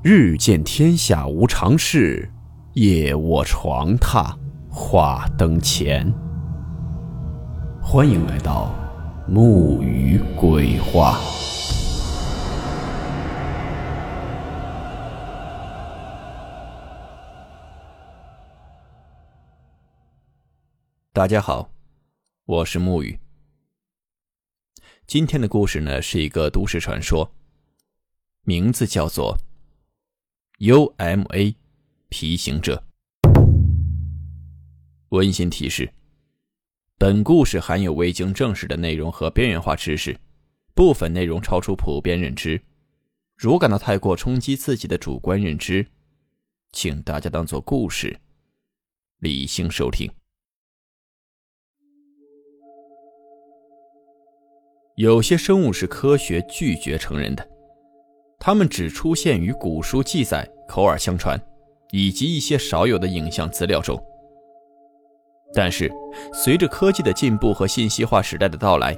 日见天下无常事，夜卧床榻话灯前。欢迎来到木鱼鬼话。大家好，我是木鱼。今天的故事呢，是一个都市传说，名字叫做。U.M.A. 皮行者。温馨提示：本故事含有未经证实的内容和边缘化知识，部分内容超出普遍认知。如感到太过冲击自己的主观认知，请大家当做故事，理性收听。有些生物是科学拒绝承认的。它们只出现于古书记载、口耳相传，以及一些少有的影像资料中。但是，随着科技的进步和信息化时代的到来，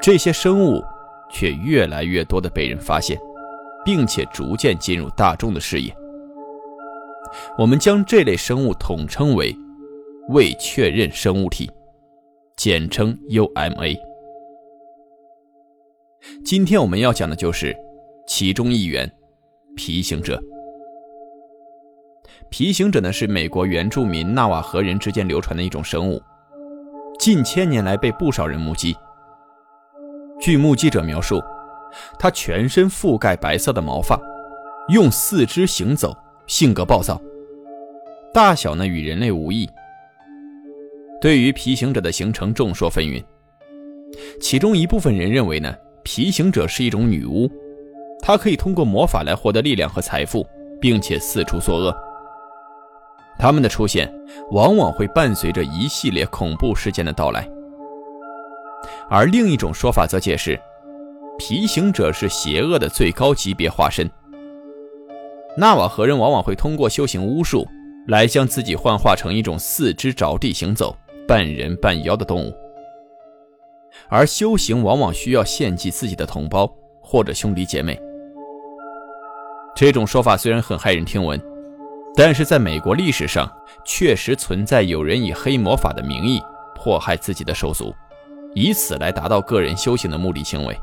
这些生物却越来越多的被人发现，并且逐渐进入大众的视野。我们将这类生物统称为未确认生物体，简称 UMA。今天我们要讲的就是。其中一员，皮行者。皮行者呢，是美国原住民纳瓦河人之间流传的一种生物，近千年来被不少人目击。据目击者描述，他全身覆盖白色的毛发，用四肢行走，性格暴躁，大小呢与人类无异。对于皮行者的形成众说纷纭，其中一部分人认为呢，皮行者是一种女巫。他可以通过魔法来获得力量和财富，并且四处作恶。他们的出现往往会伴随着一系列恐怖事件的到来。而另一种说法则解释，皮行者是邪恶的最高级别化身。纳瓦河人往往会通过修行巫术来将自己幻化成一种四肢着地行走、半人半妖的动物，而修行往往需要献祭自己的同胞或者兄弟姐妹。这种说法虽然很骇人听闻，但是在美国历史上确实存在有人以黑魔法的名义迫害自己的手足，以此来达到个人修行的目的行为。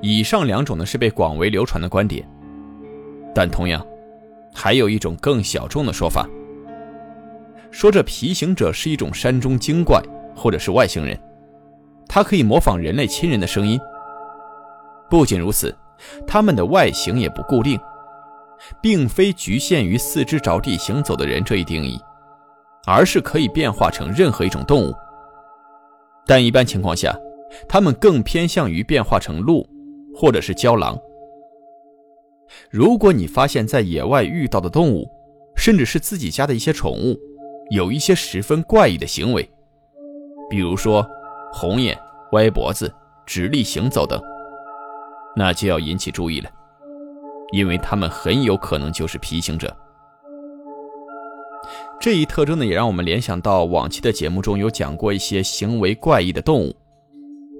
以上两种呢是被广为流传的观点，但同样，还有一种更小众的说法，说这皮行者是一种山中精怪或者是外星人，他可以模仿人类亲人的声音。不仅如此。它们的外形也不固定，并非局限于四肢着地行走的人这一定义，而是可以变化成任何一种动物。但一般情况下，它们更偏向于变化成鹿，或者是郊狼。如果你发现，在野外遇到的动物，甚至是自己家的一些宠物，有一些十分怪异的行为，比如说红眼、歪脖子、直立行走等。那就要引起注意了，因为他们很有可能就是皮行者。这一特征呢，也让我们联想到往期的节目中有讲过一些行为怪异的动物，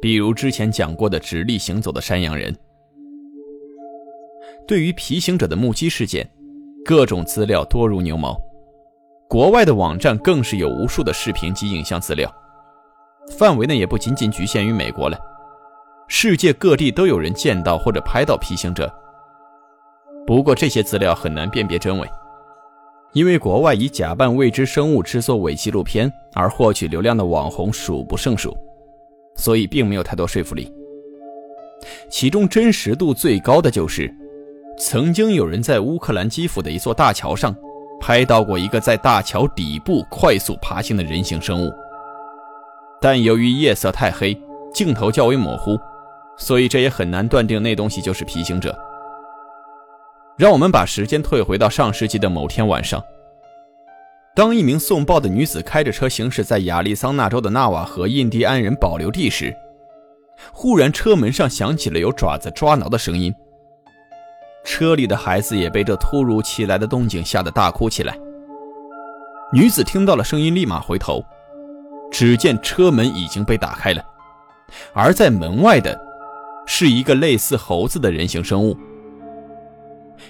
比如之前讲过的直立行走的山羊人。对于皮行者的目击事件，各种资料多如牛毛，国外的网站更是有无数的视频及影像资料，范围呢也不仅仅局限于美国了。世界各地都有人见到或者拍到皮行者，不过这些资料很难辨别真伪，因为国外以假扮未知生物制作伪纪录片而获取流量的网红数不胜数，所以并没有太多说服力。其中真实度最高的就是，曾经有人在乌克兰基辅的一座大桥上拍到过一个在大桥底部快速爬行的人形生物，但由于夜色太黑，镜头较为模糊。所以这也很难断定那东西就是皮行者。让我们把时间退回到上世纪的某天晚上，当一名送报的女子开着车行驶在亚利桑那州的纳瓦河印第安人保留地时，忽然车门上响起了有爪子抓挠的声音。车里的孩子也被这突如其来的动静吓得大哭起来。女子听到了声音，立马回头，只见车门已经被打开了，而在门外的。是一个类似猴子的人形生物，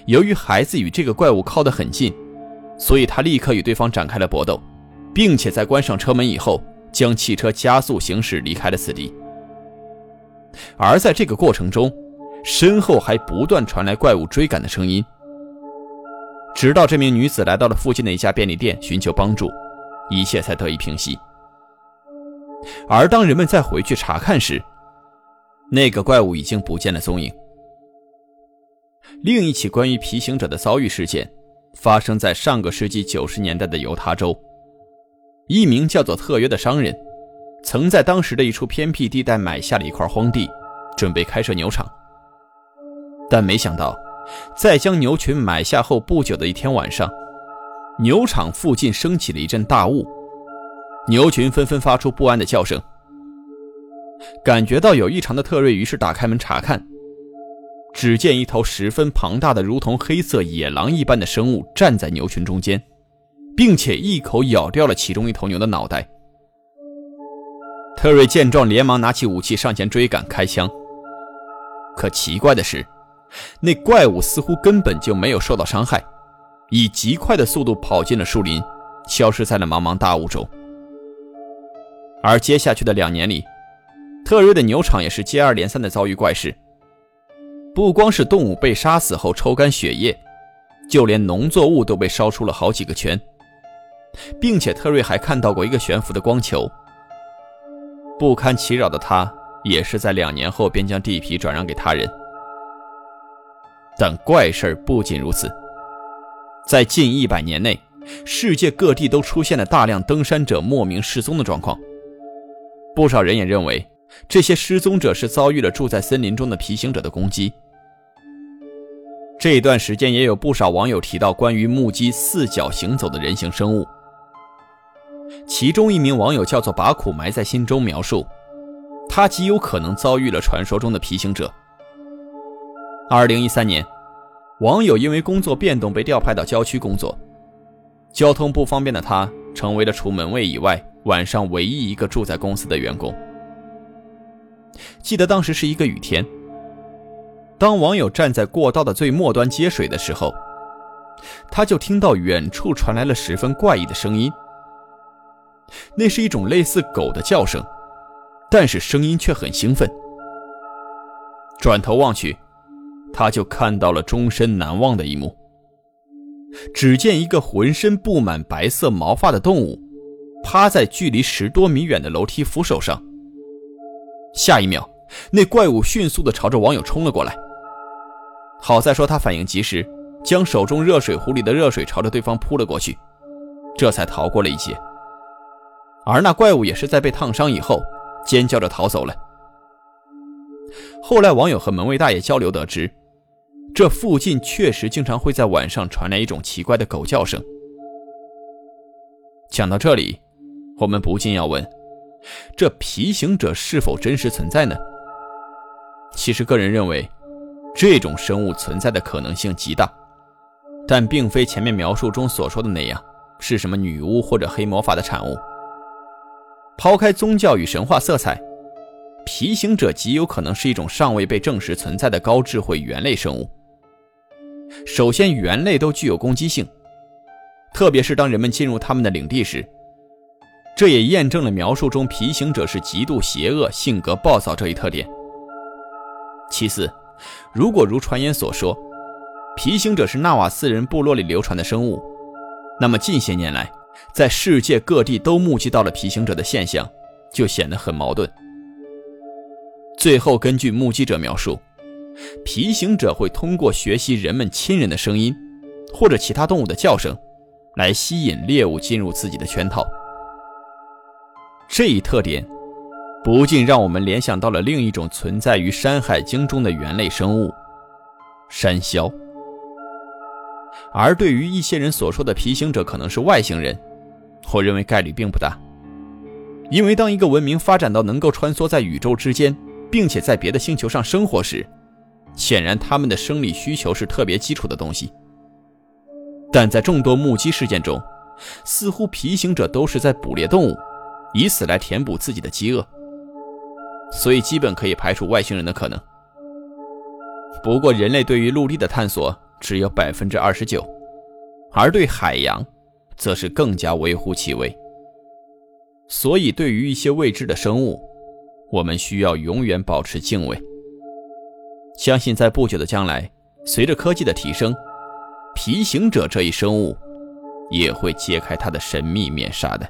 由于孩子与这个怪物靠得很近，所以他立刻与对方展开了搏斗，并且在关上车门以后，将汽车加速行驶离开了此地。而在这个过程中，身后还不断传来怪物追赶的声音，直到这名女子来到了附近的一家便利店寻求帮助，一切才得以平息。而当人们再回去查看时，那个怪物已经不见了踪影。另一起关于皮行者的遭遇事件，发生在上个世纪九十年代的犹他州，一名叫做特约的商人，曾在当时的一处偏僻地带买下了一块荒地，准备开设牛场。但没想到，在将牛群买下后不久的一天晚上，牛场附近升起了一阵大雾，牛群纷纷发出不安的叫声。感觉到有异常的特瑞于是打开门查看，只见一头十分庞大的、如同黑色野狼一般的生物站在牛群中间，并且一口咬掉了其中一头牛的脑袋。特瑞见状，连忙拿起武器上前追赶，开枪。可奇怪的是，那怪物似乎根本就没有受到伤害，以极快的速度跑进了树林，消失在了茫茫大雾中。而接下去的两年里，特瑞的牛场也是接二连三的遭遇怪事，不光是动物被杀死后抽干血液，就连农作物都被烧出了好几个圈，并且特瑞还看到过一个悬浮的光球。不堪其扰的他，也是在两年后便将地皮转让给他人。但怪事不仅如此，在近一百年内，世界各地都出现了大量登山者莫名失踪的状况。不少人也认为，这些失踪者是遭遇了住在森林中的皮行者的攻击。这一段时间，也有不少网友提到关于目击四脚行走的人形生物。其中一名网友叫做把苦埋在心中，描述他极有可能遭遇了传说中的皮行者。二零一三年，网友因为工作变动被调派到郊区工作，交通不方便的他成为了除门卫以外晚上唯一一个住在公司的员工。记得当时是一个雨天，当网友站在过道的最末端接水的时候，他就听到远处传来了十分怪异的声音，那是一种类似狗的叫声，但是声音却很兴奋。转头望去。他就看到了终身难忘的一幕。只见一个浑身布满白色毛发的动物，趴在距离十多米远的楼梯扶手上。下一秒，那怪物迅速地朝着网友冲了过来。好在说他反应及时，将手中热水壶里的热水朝着对方扑了过去，这才逃过了一劫。而那怪物也是在被烫伤以后，尖叫着逃走了。后来，网友和门卫大爷交流得知。这附近确实经常会在晚上传来一种奇怪的狗叫声。讲到这里，我们不禁要问：这皮行者是否真实存在呢？其实，个人认为，这种生物存在的可能性极大，但并非前面描述中所说的那样，是什么女巫或者黑魔法的产物。抛开宗教与神话色彩，皮行者极有可能是一种尚未被证实存在的高智慧猿类生物。首先，猿类都具有攻击性，特别是当人们进入他们的领地时，这也验证了描述中皮行者是极度邪恶、性格暴躁这一特点。其次，如果如传言所说，皮行者是纳瓦斯人部落里流传的生物，那么近些年来，在世界各地都目击到了皮行者的现象，就显得很矛盾。最后，根据目击者描述。皮行者会通过学习人们亲人的声音，或者其他动物的叫声，来吸引猎物进入自己的圈套。这一特点，不禁让我们联想到了另一种存在于《山海经》中的猿类生物——山魈。而对于一些人所说的皮行者可能是外星人，我认为概率并不大，因为当一个文明发展到能够穿梭在宇宙之间，并且在别的星球上生活时，显然，他们的生理需求是特别基础的东西，但在众多目击事件中，似乎皮行者都是在捕猎动物，以此来填补自己的饥饿，所以基本可以排除外星人的可能。不过，人类对于陆地的探索只有百分之二十九，而对海洋，则是更加微乎其微。所以，对于一些未知的生物，我们需要永远保持敬畏。相信在不久的将来，随着科技的提升，皮行者这一生物也会揭开它的神秘面纱的。